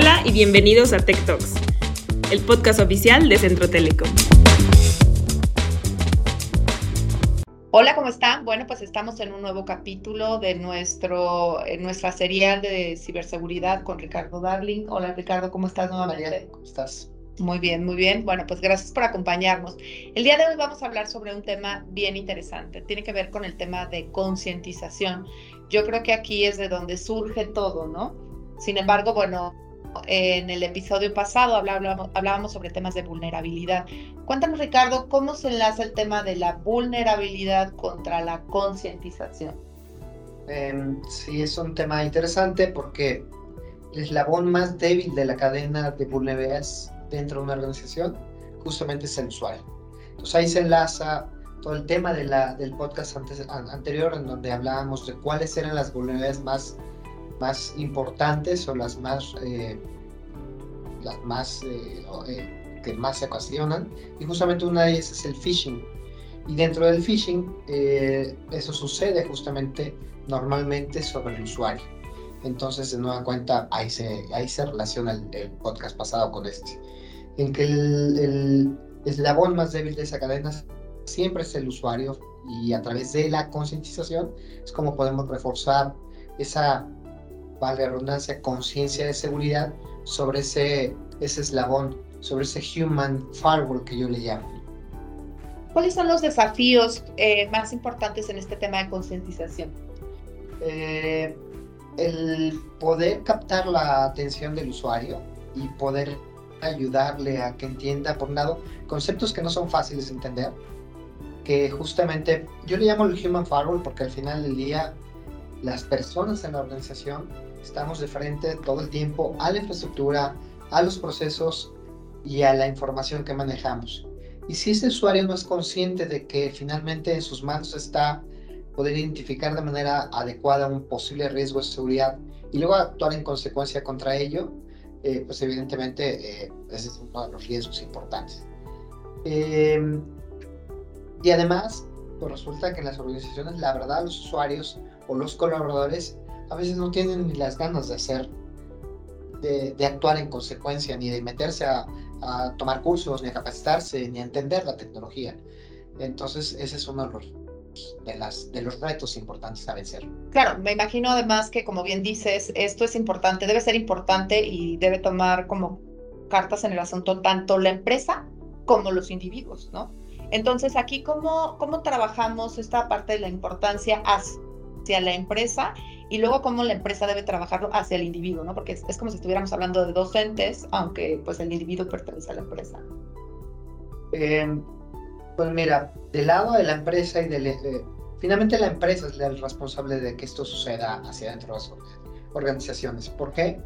Hola y bienvenidos a Tech Talks, el podcast oficial de Centro Telecom. Hola, ¿cómo están? Bueno, pues estamos en un nuevo capítulo de nuestro, en nuestra serie de ciberseguridad con Ricardo Darling. Hola, Ricardo, ¿cómo estás nuevamente? ¿Cómo estás? Muy bien, muy bien. Bueno, pues gracias por acompañarnos. El día de hoy vamos a hablar sobre un tema bien interesante. Tiene que ver con el tema de concientización. Yo creo que aquí es de donde surge todo, ¿no? Sin embargo, bueno, en el episodio pasado hablábamos, hablábamos sobre temas de vulnerabilidad. Cuéntanos, Ricardo, ¿cómo se enlaza el tema de la vulnerabilidad contra la concientización? Eh, sí, es un tema interesante porque el eslabón más débil de la cadena de vulnerabilidades dentro de una organización justamente es el usuario. Entonces ahí se enlaza todo el tema de la, del podcast antes, anterior en donde hablábamos de cuáles eran las vulnerabilidades más, más importantes o las más, eh, las más eh, eh, que más se ocasionan y justamente una de ellas es el phishing. Y dentro del phishing eso sucede justamente normalmente sobre el usuario. Entonces de nueva cuenta ahí se, ahí se relaciona el, el podcast pasado con este. En que el, el eslabón más débil de esa cadena siempre es el usuario y a través de la concientización es como podemos reforzar esa, vale redundancia, conciencia de seguridad sobre ese, ese eslabón, sobre ese human firewall que yo le llamo. ¿Cuáles son los desafíos eh, más importantes en este tema de concientización? Eh, el poder captar la atención del usuario y poder ayudarle a que entienda, por un lado, conceptos que no son fáciles de entender, que justamente yo le llamo el human firewall porque al final del día las personas en la organización estamos de frente todo el tiempo a la infraestructura, a los procesos y a la información que manejamos. Y si ese usuario no es consciente de que finalmente en sus manos está poder identificar de manera adecuada un posible riesgo de seguridad y luego actuar en consecuencia contra ello, eh, pues evidentemente eh, ese es uno de los riesgos importantes. Eh, y además, pues resulta que en las organizaciones, la verdad, los usuarios o los colaboradores a veces no tienen ni las ganas de hacer, de, de actuar en consecuencia, ni de meterse a, a, tomar cursos, ni a capacitarse, ni a entender la tecnología. Entonces, ese es uno de los, de, las, de los retos importantes a vencer. Claro, me imagino además que, como bien dices, esto es importante, debe ser importante y debe tomar como cartas en el asunto tanto la empresa como los individuos, ¿no? Entonces, aquí, ¿cómo, ¿cómo trabajamos esta parte de la importancia hacia la empresa y luego cómo la empresa debe trabajarlo hacia el individuo, ¿no? Porque es, como si estuviéramos hablando de docentes, aunque pues el individuo pertenece a la empresa. Eh, pues mira, del lado de la empresa y del... Eh, finalmente la empresa es el responsable de que esto suceda hacia dentro de las organizaciones. ¿Por qué?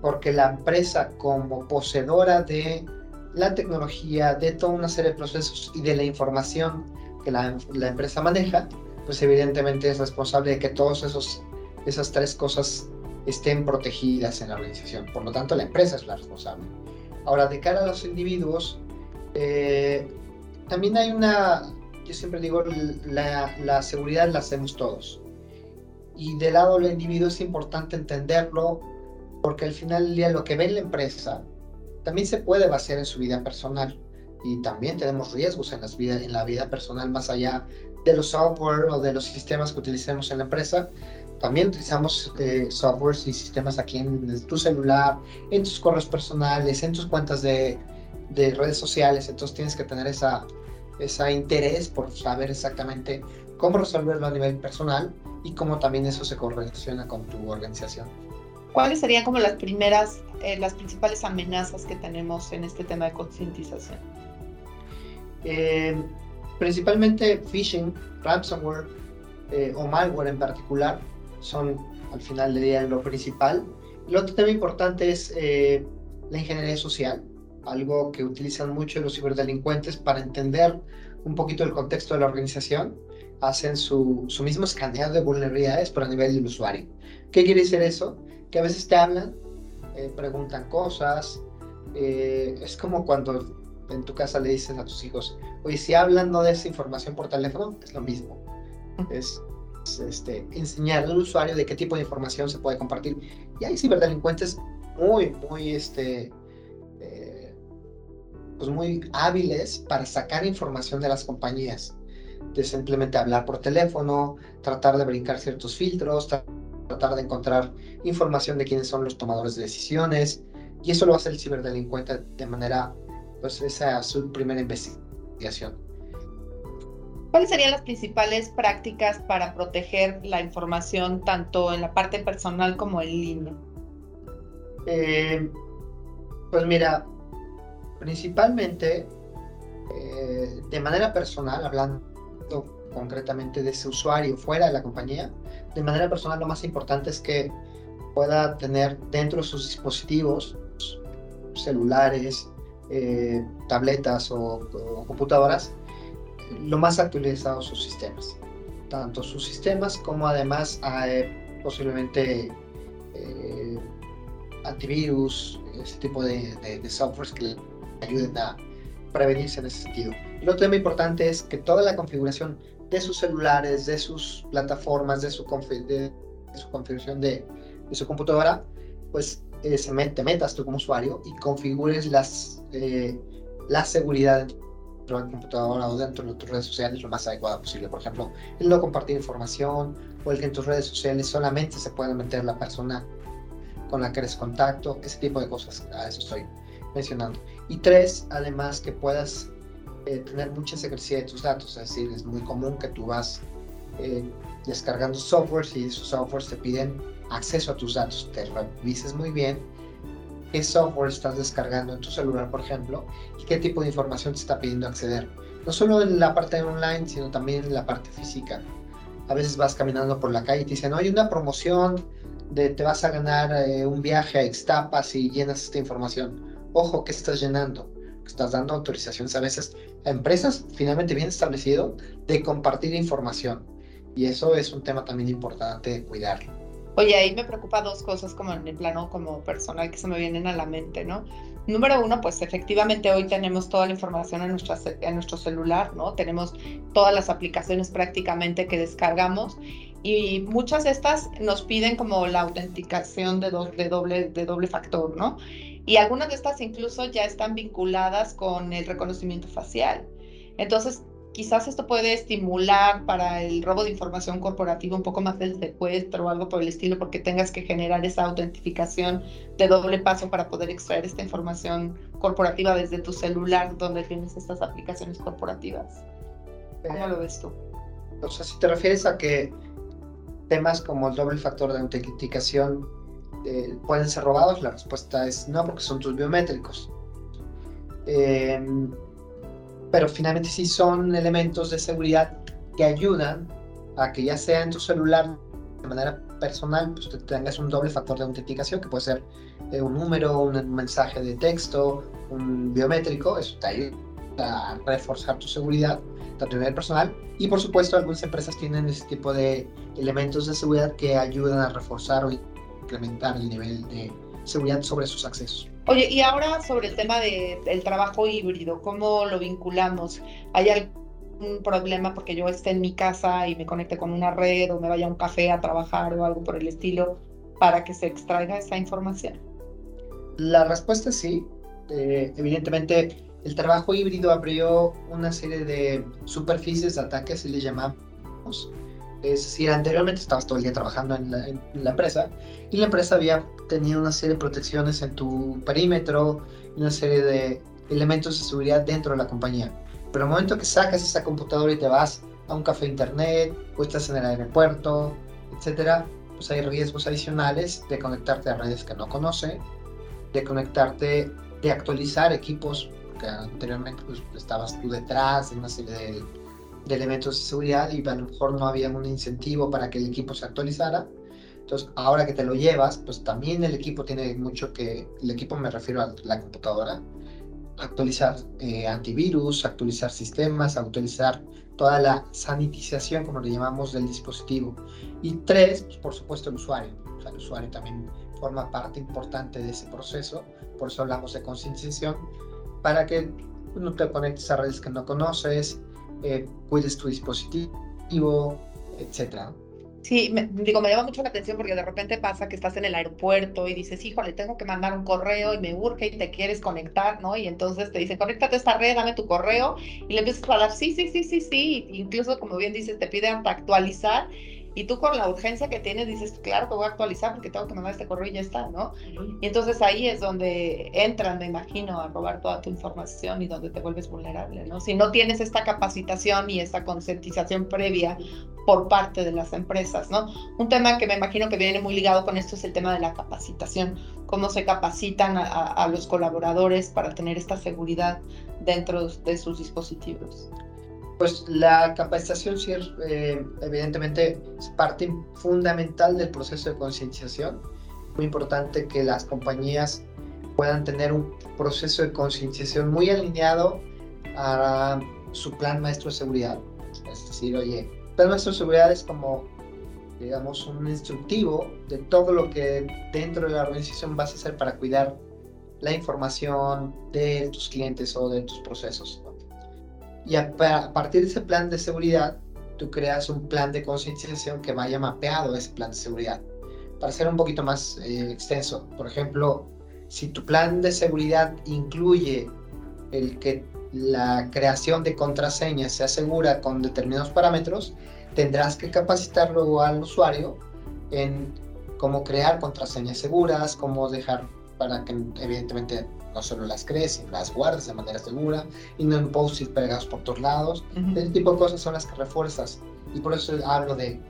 Porque la empresa como poseedora de la tecnología, de toda una serie de procesos y de la información que la empresa maneja, pues evidentemente es responsable de que todas esas tres cosas estén protegidas en la organización. Por lo tanto, la empresa es la responsable. Ahora, de cara a los individuos, eh, también hay una, yo siempre digo, la, la, seguridad la hacemos todos. Y del lado del individuo es importante entenderlo, porque al final del lo que ve la empresa también se puede basar en su vida personal y también tenemos riesgos en, las vida, en la vida personal más allá de los software o de los sistemas que utilicemos en la empresa. También utilizamos eh, softwares y sistemas aquí en tu celular, en tus correos personales, en tus cuentas de, de redes sociales. Entonces tienes que tener esa, ese interés por saber exactamente cómo resolverlo a nivel personal y cómo también eso se correlaciona con tu organización. ¿Cuáles serían como las primeras, eh, las principales amenazas que tenemos en este tema de concientización? Eh, principalmente phishing, ransomware eh, o malware en particular son al final del día lo principal. El otro tema importante es eh, la ingeniería social, algo que utilizan mucho los ciberdelincuentes para entender un poquito el contexto de la organización. Hacen su, su mismo escaneo de vulnerabilidades, pero a nivel del usuario. ¿Qué quiere decir eso? que a veces te hablan, eh, preguntan cosas. Eh, es como cuando en tu casa le dices a tus hijos, oye, si hablan no de esa información por teléfono, es lo mismo. Es, es este, enseñar al usuario de qué tipo de información se puede compartir. Y hay ciberdelincuentes muy, muy, este, eh, pues muy hábiles para sacar información de las compañías. De simplemente hablar por teléfono, tratar de brincar ciertos filtros, tratar de encontrar información de quiénes son los tomadores de decisiones. Y eso lo hace el ciberdelincuente de manera, pues esa es su primera investigación. ¿Cuáles serían las principales prácticas para proteger la información tanto en la parte personal como en línea? Eh, pues mira, principalmente eh, de manera personal, hablando concretamente de ese usuario fuera de la compañía, de manera personal lo más importante es que pueda tener dentro de sus dispositivos, celulares, eh, tabletas o computadoras, lo más actualizados sus sistemas. Tanto sus sistemas como además eh, posiblemente eh, antivirus, ese tipo de, de, softwares que le ayuden a prevenirse en ese sentido. Y otro tema importante es que toda la configuración de sus celulares, de sus plataformas, de su, de, su configuración de, de, su computadora, pues eh, te metas tú como usuario y configures las, la seguridad dentro de la computadora o dentro de tus redes sociales lo más adecuada posible. Por ejemplo, el no compartir información o el que en tus redes sociales solamente se pueda meter la persona con la que eres contacto, ese tipo de cosas, a eso estoy mencionando. Y tres, además que puedas eh, tener mucha secrecía de tus datos, es decir, es muy común que tú vas eh, descargando softwares y esos softwares te piden acceso a tus datos, te revises muy bien qué software estás descargando en tu celular, por ejemplo, y qué tipo de información te está pidiendo acceder. No solo en la parte online, sino también en la parte física. A veces vas caminando por la calle y te dicen, no, hay una promoción de te vas a ganar eh, un viaje a Ixtapas y llenas esta información. Ojo, ¿qué estás llenando? Estás dando autorizaciones a veces a empresas finalmente bien establecido de compartir información. Y eso es un tema también importante de cuidarlo. Oye, ahí me preocupa dos cosas como en el plano como personal que se me vienen a la mente, ¿no? Número uno, pues efectivamente hoy tenemos toda la información en, nuestra, en nuestro celular, ¿no? Tenemos todas las aplicaciones prácticamente que descargamos y muchas de estas nos piden como la autenticación de, de, doble, de doble factor, ¿no? Y algunas de estas incluso ya están vinculadas con el reconocimiento facial. Entonces, quizás esto puede estimular para el robo de información corporativa un poco más del secuestro o algo por el estilo, porque tengas que generar esa autentificación de doble paso para poder extraer esta información corporativa desde tu celular donde tienes estas aplicaciones corporativas. ¿Cómo lo ves tú? O sea, si te refieres a que temas como el doble factor de autenticación eh, pueden ser robados, la respuesta es no, porque son tus biométricos. Eh, pero finalmente sí son elementos de seguridad que ayudan a que ya sea en tu celular de manera personal, pues tengas un doble factor de autenticación, que puede ser eh, un número, un mensaje de texto, un biométrico, eso te ayuda a reforzar tu seguridad, tanto a nivel personal, y por supuesto algunas empresas tienen ese tipo de elementos de seguridad que ayudan a reforzar o incrementar el nivel de seguridad sobre sus accesos. Oye, y ahora sobre el tema del trabajo híbrido, ¿cómo lo vinculamos? ¿Hay algún problema porque yo esté en mi casa y me conecte con una red o me vaya a un café a trabajar o algo por el estilo para que se extraiga esa información? La respuesta es sí. Eh, evidentemente, el trabajo híbrido abrió una serie de superficies de ataque, así le llamamos, es decir, anteriormente estabas todo el día trabajando en la, empresa y la empresa había tenido una serie de protecciones en tu perímetro y una serie de elementos de seguridad dentro de la compañía. Pero el momento que sacas esa computadora y te vas a un café internet o estás en el aeropuerto, etcétera, pues hay riesgos adicionales de conectarte a redes que no conoce, de conectarte, de actualizar equipos, porque anteriormente pues, estabas tú detrás de una serie de de elementos de seguridad y a lo mejor no había un incentivo para que el equipo se actualizara. Entonces, ahora que te lo llevas, pues también el equipo tiene mucho que, el equipo me refiero a la computadora, actualizar eh, antivirus, actualizar sistemas, actualizar toda la sanitización, como le llamamos, del dispositivo. Y tres, pues, por supuesto, el usuario. O sea, el usuario también forma parte importante de ese proceso, por eso hablamos de concienciación, para que no te conectes a redes que no conoces, eh, cuides tu dispositivo, etc. Sí, me, digo, me llama mucho la atención porque de repente pasa que estás en el aeropuerto y dices, híjole, tengo que mandar un correo y me urge y te quieres conectar, ¿no? Y entonces te dicen, conéctate a esta red, dame tu correo y le empiezas a hablar, sí, sí, sí, sí, sí. Incluso, como bien dices, te piden actualizar y tú con la urgencia que tienes dices, claro que voy a actualizar porque tengo que mandar este correo y ya está, ¿no? Y entonces ahí es donde entran, me imagino, a robar toda tu información y donde te vuelves vulnerable, ¿no? Si no tienes esta capacitación y esta concientización previa por parte de las empresas, ¿no? Un tema que me imagino que viene muy ligado con esto es el tema de la capacitación, cómo se capacitan a, a los colaboradores para tener esta seguridad dentro de sus dispositivos. Pues la capacitación sí eh, evidentemente es parte fundamental del proceso de concientización. Muy importante que las compañías puedan tener un proceso de concientización muy alineado a su plan maestro de seguridad. Es decir, oye, el plan maestro de seguridad es como, digamos, un instructivo de todo lo que dentro de la organización vas a hacer para cuidar la información de tus clientes o de tus procesos. Y a, partir de ese plan de seguridad, tú creas un plan de concienciación que vaya mapeado a ese plan de seguridad. Para ser un poquito más eh, extenso, por ejemplo, si tu plan de seguridad incluye el que la creación de contraseñas se asegura con determinados parámetros, tendrás que capacitar luego al usuario en cómo crear contraseñas seguras, cómo dejar para que evidentemente no solo las crees, sino las guardas de manera segura y no en post-it pegados por todos lados. Ese tipo de cosas son las que refuerzas. Y por eso hablo de,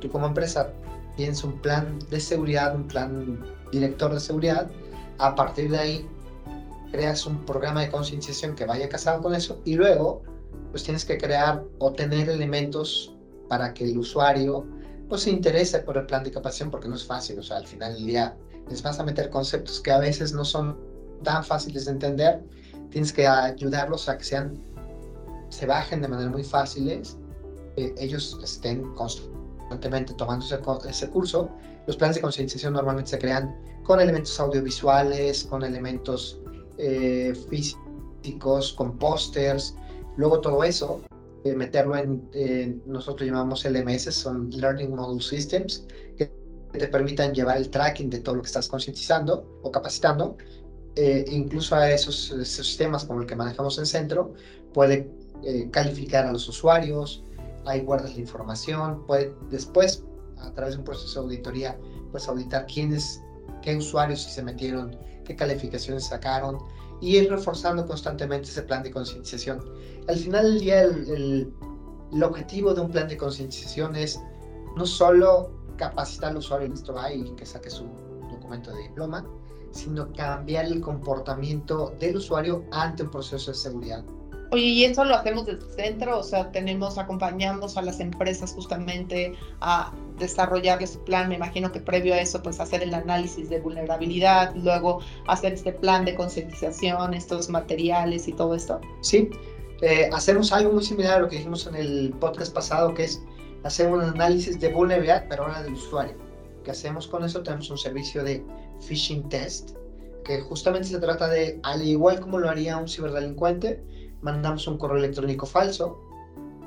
tú como empresa tienes un plan de seguridad, un plan director de seguridad. A partir de ahí creas un programa de concienciación que vaya casado con eso y luego pues tienes que crear o tener elementos para que el usuario pues se interese por el plan de capacitación porque no es fácil, o sea, al final del día les vas a meter conceptos que a veces no son tan fáciles de entender, tienes que ayudarlos a que sean, se bajen de manera muy fáciles, eh, ellos estén constantemente tomando ese, curso. Los planes de concienciación normalmente se crean con elementos audiovisuales, con elementos eh, físicos, con pósters, luego todo eso, eh, meterlo en, nosotros llamamos LMS, son Learning Model Systems, que te permitan llevar el tracking de todo lo que estás concientizando o capacitando eh, incluso a esos, sistemas como el que manejamos en centro, puede eh, calificar a los usuarios, ahí guardas la información, puede después, a través de un proceso de auditoría, pues auditar quiénes, qué usuarios se metieron, qué calificaciones sacaron, y ir reforzando constantemente ese plan de concientización. Al final del día, el, objetivo de un plan de concientización es no solo capacitar al usuario, listo, va y que saque su documento de diploma, sino cambiar el comportamiento del usuario ante un proceso de seguridad. Oye, y eso lo hacemos desde el centro, o sea, tenemos, acompañamos a las empresas justamente a desarrollar su plan, me imagino que previo a eso, pues hacer el análisis de vulnerabilidad, luego hacer este plan de concientización, estos materiales y todo esto. Sí, eh, hacemos algo muy similar a lo que dijimos en el podcast pasado, que es hacer un análisis de vulnerabilidad, pero ahora del usuario. ¿Qué hacemos con eso? Tenemos un servicio de phishing test, que justamente se trata de, al igual como lo haría un ciberdelincuente, mandamos un correo electrónico falso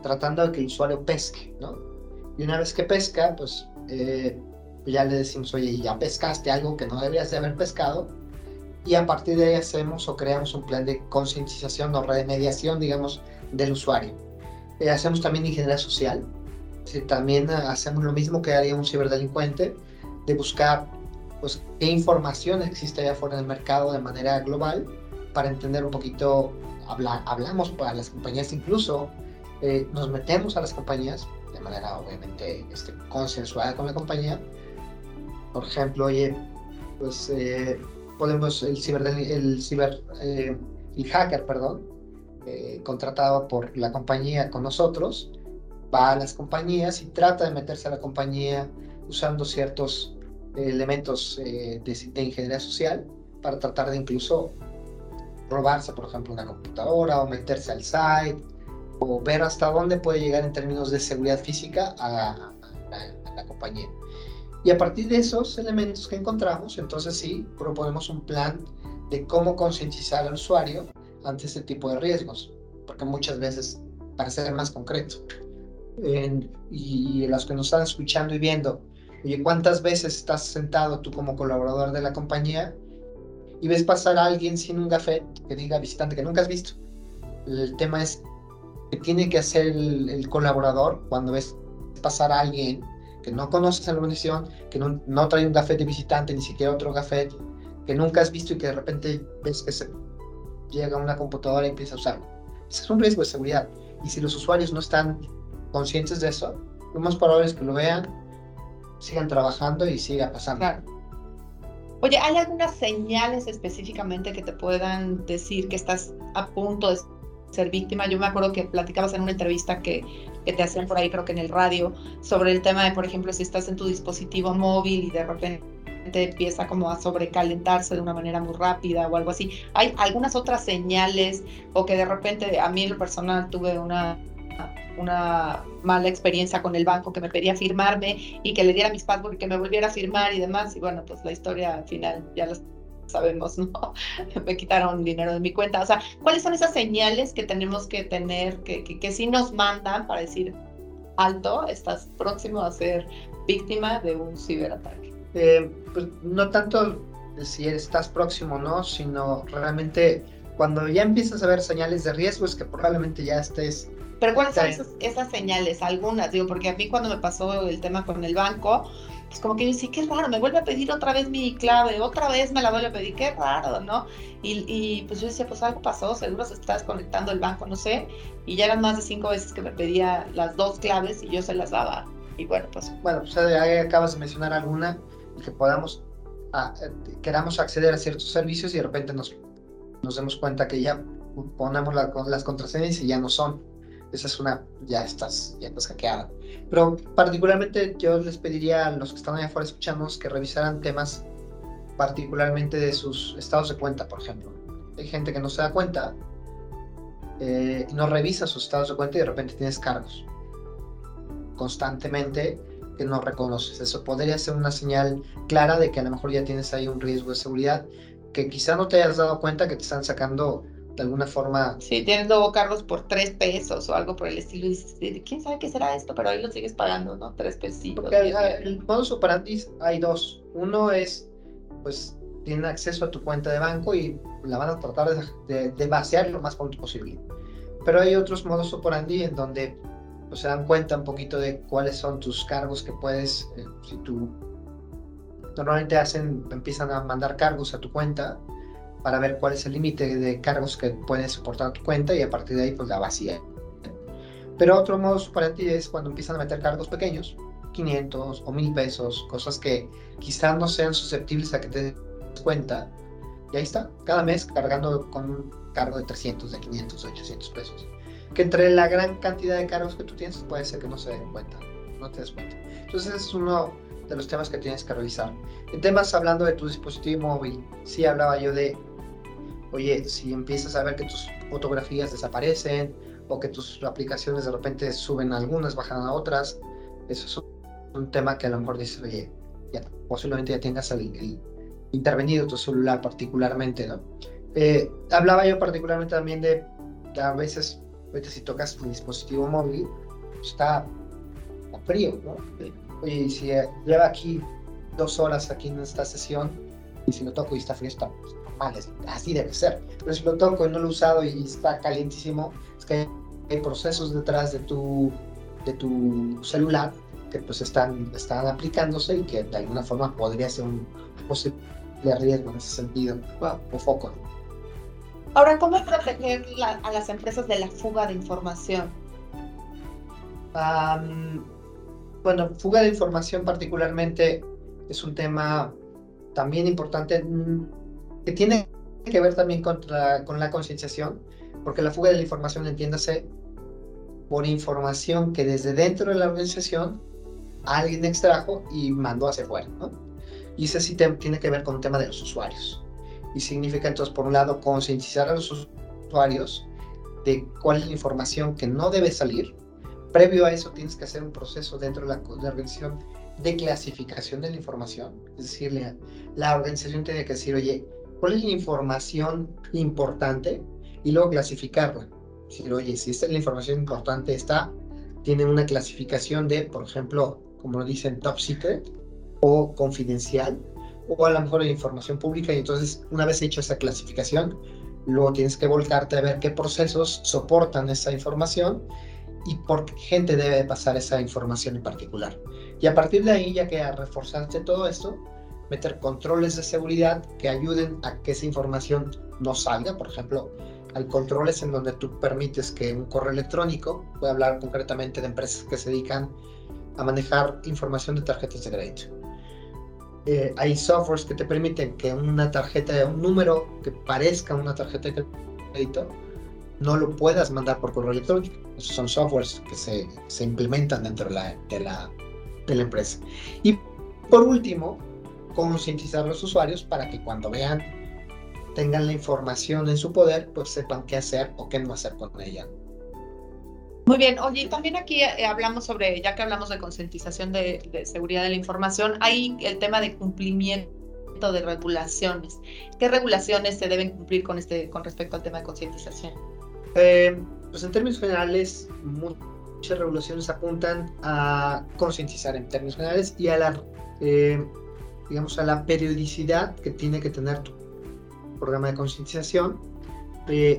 tratando de que el usuario pesque, ¿no? Y una vez que pesca, pues eh, ya le decimos, oye, ya pescaste algo que no deberías de haber pescado, y a partir de ahí hacemos o creamos un plan de concientización o remediación, digamos, del usuario. Eh, hacemos también ingeniería social, también hacemos lo mismo que haría un ciberdelincuente, de buscar pues, qué información existe allá afuera del mercado de manera global para entender un poquito, habla, hablamos para las compañías incluso, eh, nos metemos a las compañías de manera obviamente este, consensuada con la compañía. Por ejemplo, oye, pues eh, podemos, el ciber, el, ciber, eh, el hacker, perdón, contratado por la compañía con nosotros, va a las compañías y trata de meterse a la compañía usando ciertos elementos eh, de, ingeniería social para tratar de incluso robarse, por ejemplo, una computadora o meterse al site o ver hasta dónde puede llegar en términos de seguridad física a, la, compañía. Y a partir de esos elementos que encontramos, entonces sí, proponemos un plan de cómo concientizar al usuario ante este tipo de riesgos, porque muchas veces, para ser más concreto, y, los que nos están escuchando y viendo, oye, ¿cuántas veces estás sentado tú como colaborador de la compañía y ves pasar a alguien sin un café que diga visitante que nunca has visto? El tema es que tiene que hacer el, colaborador cuando ves pasar a alguien que no conoces en la organización, que no, trae un café de visitante, ni siquiera otro café, que nunca has visto y que de repente ves que llega a una computadora y empieza a usarlo. Ese es un riesgo de seguridad. Y si los usuarios no están conscientes de eso, lo más probable es que lo vean, sigan trabajando y siga pasando. Oye, ¿hay algunas señales específicamente que te puedan decir que estás a punto de ser víctima? Yo me acuerdo que platicabas en una entrevista que, que te hacían por ahí, creo que en el radio, sobre el tema de, por ejemplo, si estás en tu dispositivo móvil y de repente empieza como a sobrecalentarse de una manera muy rápida o algo así. ¿Hay algunas otras señales o que de repente a mí en lo personal tuve una una mala experiencia con el banco que me pedía firmarme y que le diera mis passwords y que me volviera a firmar y demás. Y bueno, pues la historia al final ya lo sabemos, ¿no? me quitaron dinero de mi cuenta. O sea, ¿cuáles son esas señales que tenemos que tener, que, que, que sí nos mandan para decir, alto, estás próximo a ser víctima de un ciberataque? Eh, pues no tanto si estás próximo, ¿no? Sino realmente cuando ya empiezas a ver señales de riesgo es que probablemente ya estés pero ¿cuáles son esas, señales? Algunas, digo, porque a mí cuando me pasó el tema con el banco, pues como que yo decía, qué raro, me vuelve a pedir otra vez mi clave, otra vez me la vuelve a pedir, qué raro, ¿no? Y, y pues yo decía, pues algo pasó, seguro se está desconectando el banco, no sé. Y ya eran más de cinco veces que me pedía las dos claves y yo se las daba. Y bueno, pues... Bueno, pues ahí acabas de mencionar alguna que podamos, ah, eh, queramos acceder a ciertos servicios y de repente nos, nos demos cuenta que ya ponemos las contraseñas y ya no son esa es una, ya estás, ya estás hackeada. Pero particularmente yo les pediría a los que están allá afuera escuchándonos que revisaran temas particularmente de sus estados de cuenta, por ejemplo. Hay gente que no se da cuenta eh, no revisa sus estados de cuenta y de repente tienes cargos constantemente que no reconoces. Eso podría ser una señal clara de que a lo mejor ya tienes ahí un riesgo de seguridad que quizá no te hayas dado cuenta que te están sacando de alguna forma. Sí, tienes luego cargos por tres pesos o algo por el estilo y dices, ¿quién sabe qué será esto? Pero ahí lo sigues pagando, ¿no? Tres pesitos. Porque el modus operandi hay dos. Uno es, pues, tienen acceso a tu cuenta de banco y la van a tratar de, de, vaciar lo más pronto posible. Pero hay otros modos operandi en donde pues, se dan cuenta un poquito de cuáles son tus cargos que puedes, eh, si tú normalmente hacen, empiezan a mandar cargos a tu cuenta para ver cuál es el límite de cargos que puedes soportar tu cuenta y a partir de ahí pues la vacía. Pero otro modo ti es cuando empiezan a meter cargos pequeños, 500 o 1000 pesos, cosas que quizás no sean susceptibles a que te des cuenta. Y ahí está, cada mes cargando con un cargo de 300, de 500, 800 pesos. Que entre la gran cantidad de cargos que tú tienes puede ser que no se den cuenta, no te des cuenta. Entonces es uno de los temas que tienes que revisar. En temas hablando de tu dispositivo móvil, sí hablaba yo de oye, si empiezas a ver que tus fotografías desaparecen o que tus aplicaciones de repente suben algunas, bajan a otras, eso es un, tema que a lo mejor dices, oye, ya, posiblemente ya tengas el, intervenido tu celular particularmente, ¿no? Eh, hablaba yo particularmente también de que a veces, si tocas tu dispositivo móvil, está, frío, ¿no? Oye, si lleva aquí dos horas aquí en esta sesión y si lo toco y está frío, está, así debe ser. Pero si lo toco y no lo he usado y está calientísimo, es que hay procesos detrás de tu, de tu celular que pues están, están aplicándose y que de alguna forma podría ser un posible riesgo en ese sentido o foco. Ahora, ¿cómo proteger a las empresas de la fuga de información? Bueno, fuga de información particularmente es un tema también importante que tiene que ver también con la, con la concienciación, porque la fuga de la información, entiéndase, por información que desde dentro de la organización alguien extrajo y mandó hacia afuera, ¿no? Y ese sí tiene que ver con el tema de los usuarios. Y significa entonces, por un lado, concientizar a los usuarios de cuál es la información que no debe salir. Previo a eso tienes que hacer un proceso dentro de la, de la organización de clasificación de la información. Es decir, la, la organización tiene que decir, oye, cuál es la información importante y luego clasificarla. Si, oye, si esta es la información importante, está tienen una clasificación de, por ejemplo, como dicen, top secret o confidencial, o a lo mejor información pública, y entonces una vez hecho esa clasificación, luego tienes que volcarte a ver qué procesos soportan esa información y por qué gente debe pasar esa información en particular. Y a partir de ahí, ya que a reforzarte todo esto, meter controles de seguridad que ayuden a que esa información no salga, por ejemplo, hay controles en donde tú permites que un correo electrónico, voy a hablar concretamente de empresas que se dedican a manejar información de tarjetas de crédito. Eh, hay softwares que te permiten que una tarjeta, un número que parezca una tarjeta de crédito, no lo puedas mandar por correo electrónico. Esos son softwares que se, se implementan dentro de la, de, la, de la empresa. Y por último, concientizar a los usuarios para que cuando vean, tengan la información en su poder, pues sepan qué hacer o qué no hacer con ella. Muy bien, oye, también aquí eh, hablamos sobre, ya que hablamos de concientización de, seguridad de la información, hay el tema de cumplimiento de regulaciones. ¿Qué regulaciones se deben cumplir con, este, con respecto al tema de concientización? Eh, pues en términos generales, muchas regulaciones apuntan a concientizar en términos generales y a la, eh, digamos, a la periodicidad que tiene que tener tu programa de concientización,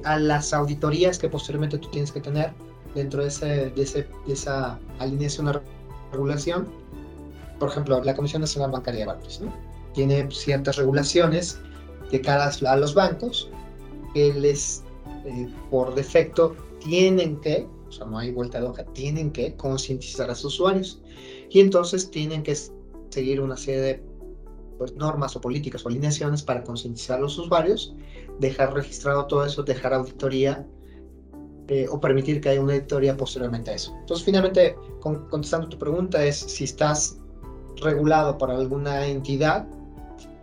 a las auditorías que posteriormente tú tienes que tener dentro de, ese, de, ese, de esa alineación de regulación. Por ejemplo, la Comisión Nacional Bancaria de Valores ¿no? tiene ciertas regulaciones de cara a los bancos que les, eh, por defecto, tienen que, o sea, no hay vuelta de hoja, tienen que concientizar a sus usuarios. Y entonces tienen que seguir una serie de pues, normas o políticas o alineaciones para concientizar a los usuarios, dejar registrado todo eso, dejar auditoría eh, o permitir que haya una editoría posteriormente a eso. Entonces, finalmente, contestando tu pregunta, es si estás regulado por alguna entidad,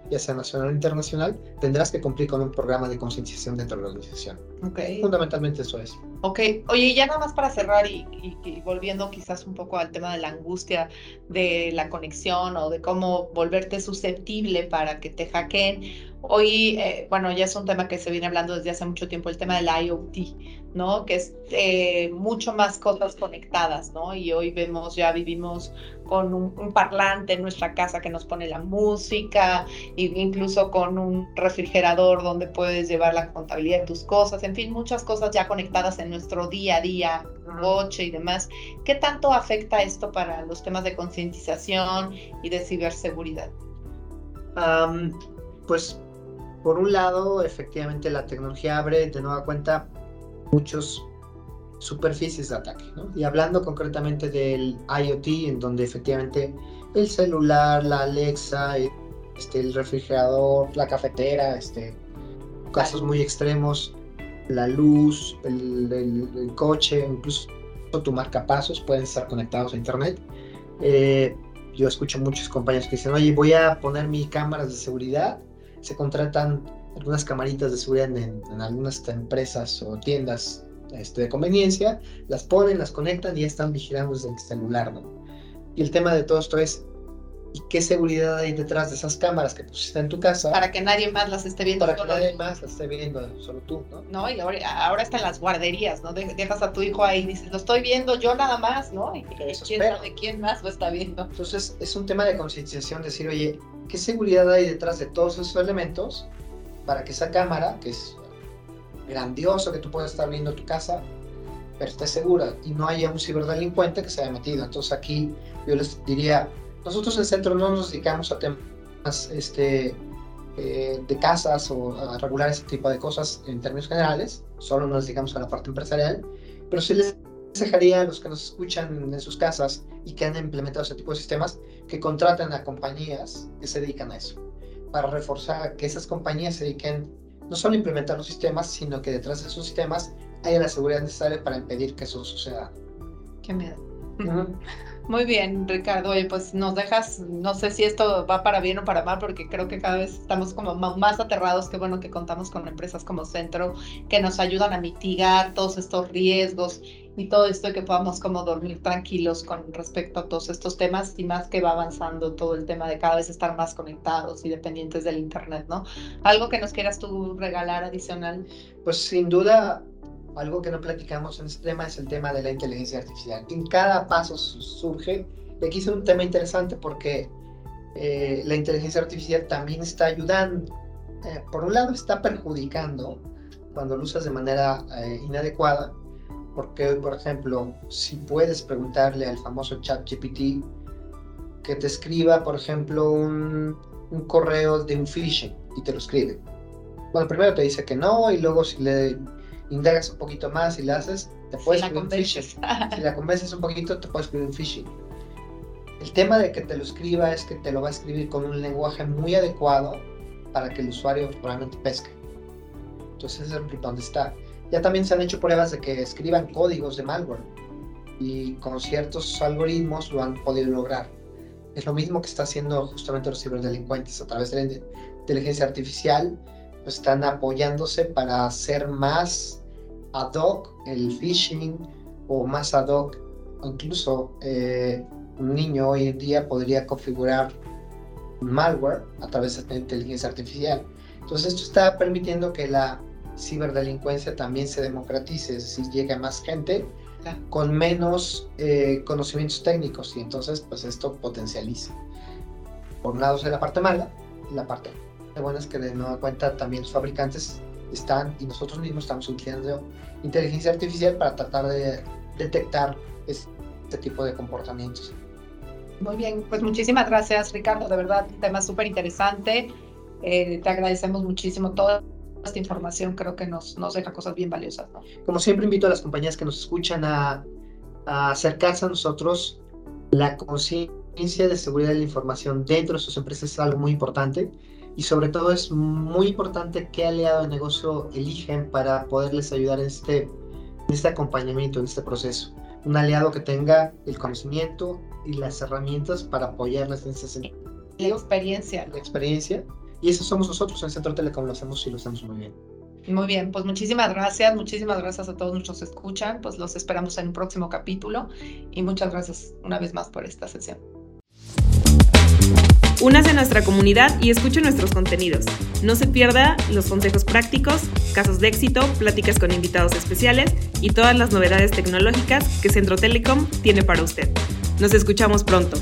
ya sea nacional o internacional, tendrás que cumplir con un programa de concientización dentro de la organización. Okay. Fundamentalmente eso es. Ok, oye, ya nada más para cerrar y, y, volviendo quizás un poco al tema de la angustia de la conexión o de cómo volverte susceptible para que te hackeen. Hoy, eh, bueno, ya es un tema que se viene hablando desde hace mucho tiempo, el tema del IoT, ¿no? Que es eh, mucho más cosas conectadas, ¿no? Y hoy vemos, ya vivimos con un, parlante en nuestra casa que nos pone la música, incluso con un refrigerador donde puedes llevar la contabilidad de tus cosas, en fin, muchas cosas ya conectadas en nuestro día a día, coche y demás. ¿Qué tanto afecta esto para los temas de concientización y de ciberseguridad? pues por un lado, efectivamente la tecnología abre de nueva cuenta muchos superficies de ataque. Y hablando concretamente del IoT, en donde efectivamente el celular, la Alexa, este, el refrigerador, la cafetera, este, casos muy extremos, la luz, el, el, coche, incluso tu marcapasos pueden estar conectados a Internet. Eh, yo escucho muchos compañeros que dicen, oye, voy a poner mis cámaras de seguridad se contratan algunas camaritas de seguridad en, algunas empresas o tiendas este, de conveniencia, las ponen, las conectan y ya están vigilando desde el celular, ¿no? Y el tema de todo esto es, ¿y qué seguridad hay detrás de esas cámaras que pusiste en tu casa? Para que nadie más las esté viendo. Para que nadie más las esté viendo, solo tú, ¿no? No, y ahora, ahora están las guarderías, ¿no? Dejas a tu hijo ahí y dices, lo estoy viendo yo nada más, ¿no? Y quién sabe quién más lo está viendo. Entonces, es un tema de concientización, decir, oye, ¿qué seguridad hay detrás de todos esos elementos para que esa cámara, que es grandioso que tú puedas estar viendo tu casa, pero esté segura y no haya un ciberdelincuente que se haya metido? Entonces aquí yo les diría, nosotros en el centro no nos dedicamos a temas este, eh, de casas o a regular ese tipo de cosas en términos generales, solo nos dedicamos a la parte empresarial, pero sí les dejaría a los que nos escuchan en sus casas y que han implementado ese tipo de sistemas que contraten a compañías que se dedican a eso, para reforzar que esas compañías se dediquen no solo implementar los sistemas, sino que detrás de esos sistemas haya la seguridad necesaria para impedir que eso suceda. Qué miedo. Muy bien, Ricardo. Oye, pues nos dejas, no sé si esto va para bien o para mal, porque creo que cada vez estamos como más aterrados. Qué bueno que contamos con empresas como Centro que nos ayudan a mitigar todos estos riesgos y todo esto que podamos como dormir tranquilos con respecto a todos estos temas y más que va avanzando todo el tema de cada vez estar más conectados y dependientes del Internet, ¿no? ¿Algo que nos quieras tú regalar adicional? Pues sin duda algo que no platicamos en este tema es el tema de la inteligencia artificial. En cada paso surge, y aquí es un tema interesante porque eh, la inteligencia artificial también está ayudando, eh, por un lado está perjudicando cuando lo usas de manera eh, inadecuada, porque por ejemplo, si puedes preguntarle al famoso chat GPT que te escriba, por ejemplo, un, un correo de un phishing y te lo escribe. Bueno, primero te dice que no y luego si le indagas un poquito más y le haces, te puedes escribir un phishing. Si la convences un poquito, te puedes escribir un phishing. El tema de que te lo escriba es que te lo va a escribir con un lenguaje muy adecuado para que el usuario realmente pesque. Entonces es donde está. Ya también se han hecho pruebas de que escriban códigos de malware y con ciertos algoritmos lo han podido lograr. Es lo mismo que está haciendo justamente los ciberdelincuentes a través de la inteligencia artificial, pues están apoyándose para hacer más ad hoc el phishing o más ad hoc, incluso eh, un niño hoy en día podría configurar malware a través de la inteligencia artificial. Entonces esto está permitiendo que la ciberdelincuencia también se democratice, es decir, llegue a más gente con menos eh, conocimientos técnicos y entonces pues esto potencializa. Por un lado es la parte mala la parte buena es que de nueva cuenta también los fabricantes están y nosotros mismos estamos utilizando inteligencia artificial para tratar de detectar este tipo de comportamientos. Muy bien, pues muchísimas gracias Ricardo, de verdad, un tema súper interesante. Eh, te agradecemos muchísimo toda esta información, creo que nos, nos deja cosas bien valiosas. Como siempre invito a las compañías que nos escuchan a, a acercarse a nosotros. La conciencia de seguridad de la información dentro de sus empresas es algo muy importante y sobre todo es muy importante qué aliado de negocio eligen para poderles ayudar en este, en este acompañamiento, en este proceso. Un aliado que tenga el conocimiento y las herramientas para apoyarles en ese sentido. La experiencia. La experiencia. Y eso somos nosotros en Centro Telecom, lo hacemos y lo hacemos muy bien. Muy bien, pues muchísimas gracias, muchísimas gracias a todos nuestros que escuchan, pues los esperamos en un próximo capítulo y muchas gracias una vez más por esta sesión. Únase a nuestra comunidad y escuche nuestros contenidos. No se pierda los consejos prácticos, casos de éxito, pláticas con invitados especiales y todas las novedades tecnológicas que Centro Telecom tiene para usted. Nos escuchamos pronto.